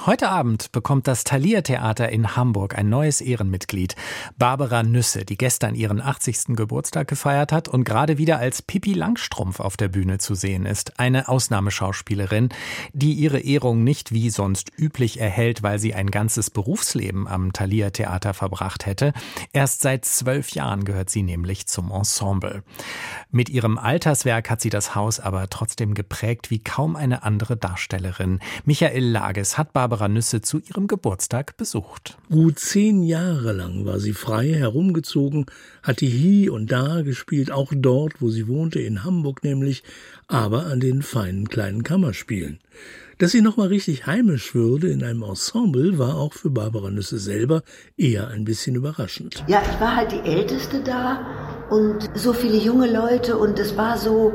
Heute Abend bekommt das Thalia Theater in Hamburg ein neues Ehrenmitglied, Barbara Nüsse, die gestern ihren 80. Geburtstag gefeiert hat und gerade wieder als Pippi Langstrumpf auf der Bühne zu sehen ist. Eine Ausnahmeschauspielerin, die ihre Ehrung nicht wie sonst üblich erhält, weil sie ein ganzes Berufsleben am Thalia Theater verbracht hätte. Erst seit zwölf Jahren gehört sie nämlich zum Ensemble. Mit ihrem Alterswerk hat sie das Haus aber trotzdem geprägt wie kaum eine andere Darstellerin. Michael Lages hat Barbara Barbara Nüsse zu ihrem Geburtstag besucht. Gut zehn Jahre lang war sie frei herumgezogen, hatte hier und da gespielt, auch dort, wo sie wohnte, in Hamburg nämlich, aber an den feinen kleinen Kammerspielen. Dass sie nochmal richtig heimisch würde in einem Ensemble, war auch für Barbara Nüsse selber eher ein bisschen überraschend. Ja, ich war halt die Älteste da und so viele junge Leute und es war so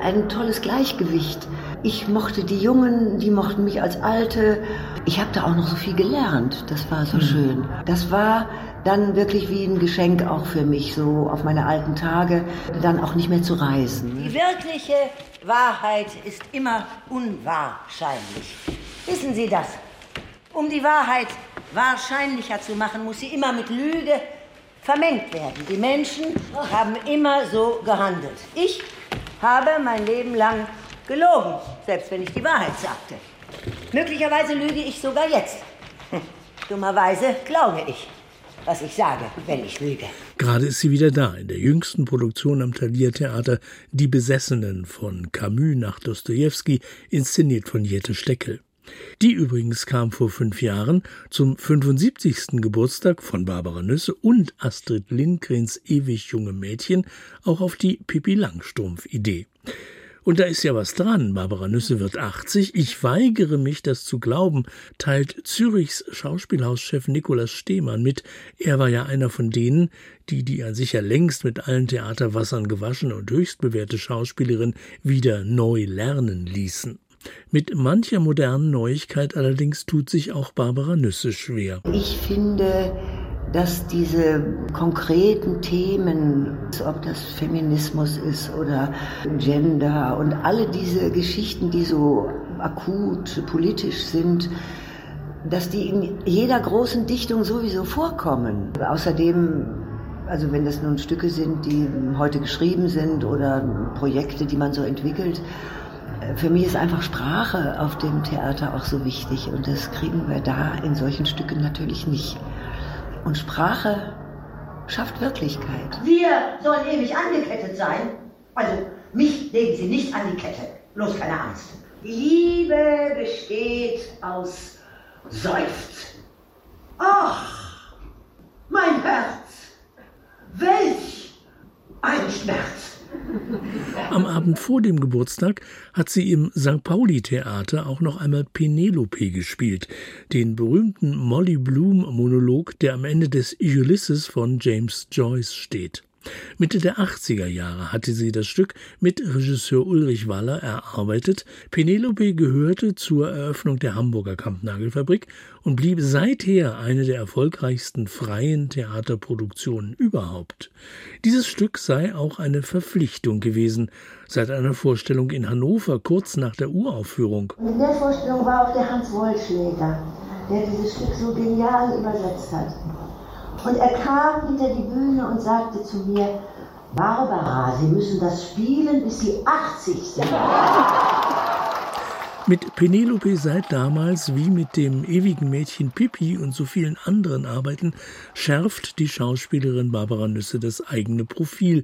ein tolles Gleichgewicht. Ich mochte die Jungen, die mochten mich als Alte. Ich habe da auch noch so viel gelernt. Das war so mhm. schön. Das war dann wirklich wie ein Geschenk auch für mich, so auf meine alten Tage, dann auch nicht mehr zu reisen. Die wirkliche Wahrheit ist immer unwahrscheinlich. Wissen Sie das? Um die Wahrheit wahrscheinlicher zu machen, muss sie immer mit Lüge vermengt werden. Die Menschen haben immer so gehandelt. Ich habe mein Leben lang gelogen, selbst wenn ich die Wahrheit sagte. Möglicherweise lüge ich sogar jetzt. Dummerweise glaube ich, was ich sage, wenn ich lüge. Gerade ist sie wieder da, in der jüngsten Produktion am Thalia Theater Die Besessenen von Camus nach Dostoevsky, inszeniert von Jette Steckel. Die übrigens kam vor fünf Jahren zum 75. Geburtstag von Barbara Nüsse und Astrid Lindgrens ewig junge Mädchen auch auf die Pippi Langstrumpf-Idee. Und da ist ja was dran. Barbara Nüsse wird 80. Ich weigere mich, das zu glauben, teilt Zürichs Schauspielhauschef Nikolaus Stehmann mit. Er war ja einer von denen, die die an sich ja längst mit allen Theaterwassern gewaschene und höchst bewährte Schauspielerin wieder neu lernen ließen. Mit mancher modernen Neuigkeit allerdings tut sich auch Barbara Nüsse schwer. Ich finde, dass diese konkreten Themen, ob das Feminismus ist oder Gender und alle diese Geschichten, die so akut politisch sind, dass die in jeder großen Dichtung sowieso vorkommen. Außerdem, also wenn das nun Stücke sind, die heute geschrieben sind oder Projekte, die man so entwickelt, für mich ist einfach Sprache auf dem Theater auch so wichtig und das kriegen wir da in solchen Stücken natürlich nicht. Und Sprache schafft Wirklichkeit. Wir sollen ewig angekettet sein. Also mich legen Sie nicht an die Kette. Bloß keine Angst. Liebe besteht aus Seufzen. Ach, mein Herz, welch ein Schmerz. Am Abend vor dem Geburtstag hat sie im St. Pauli Theater auch noch einmal Penelope gespielt, den berühmten Molly Bloom Monolog, der am Ende des Ulysses von James Joyce steht. Mitte der 80er Jahre hatte sie das Stück mit Regisseur Ulrich Waller erarbeitet. Penelope gehörte zur Eröffnung der Hamburger Kampnagelfabrik und blieb seither eine der erfolgreichsten freien Theaterproduktionen überhaupt. Dieses Stück sei auch eine Verpflichtung gewesen, seit einer Vorstellung in Hannover kurz nach der Uraufführung. In der Vorstellung war auch der Hans Wollschläger, der dieses Stück so genial übersetzt hat. Und er kam hinter die Bühne und sagte zu mir, Barbara, Sie müssen das spielen, bis Sie 80 sind. Mit Penelope seit damals wie mit dem ewigen Mädchen Pippi und so vielen anderen Arbeiten schärft die Schauspielerin Barbara Nüsse das eigene Profil.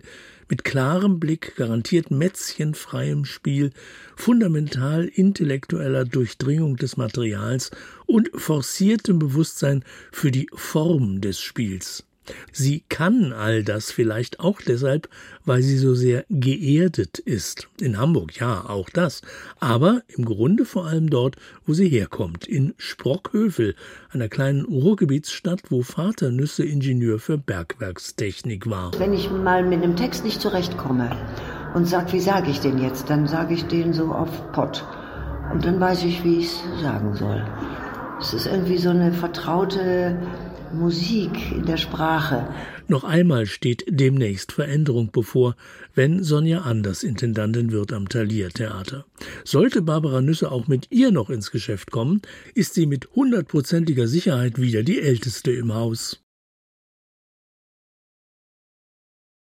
Mit klarem Blick, garantiert mätzchenfreiem Spiel, fundamental intellektueller Durchdringung des Materials und forciertem Bewusstsein für die Form des Spiels. Sie kann all das vielleicht auch deshalb, weil sie so sehr geerdet ist. In Hamburg, ja, auch das. Aber im Grunde vor allem dort, wo sie herkommt, in Sprockhövel, einer kleinen Ruhrgebietsstadt, wo Vater Nüsse Ingenieur für Bergwerkstechnik war. Wenn ich mal mit einem Text nicht zurechtkomme und sage, wie sage ich den jetzt, dann sage ich den so auf Pott. Und dann weiß ich, wie ich es sagen soll. Es ist irgendwie so eine vertraute Musik in der Sprache. Noch einmal steht demnächst Veränderung bevor, wenn Sonja Anders Intendantin wird am Thalia Theater. Sollte Barbara Nüsse auch mit ihr noch ins Geschäft kommen, ist sie mit hundertprozentiger Sicherheit wieder die Älteste im Haus.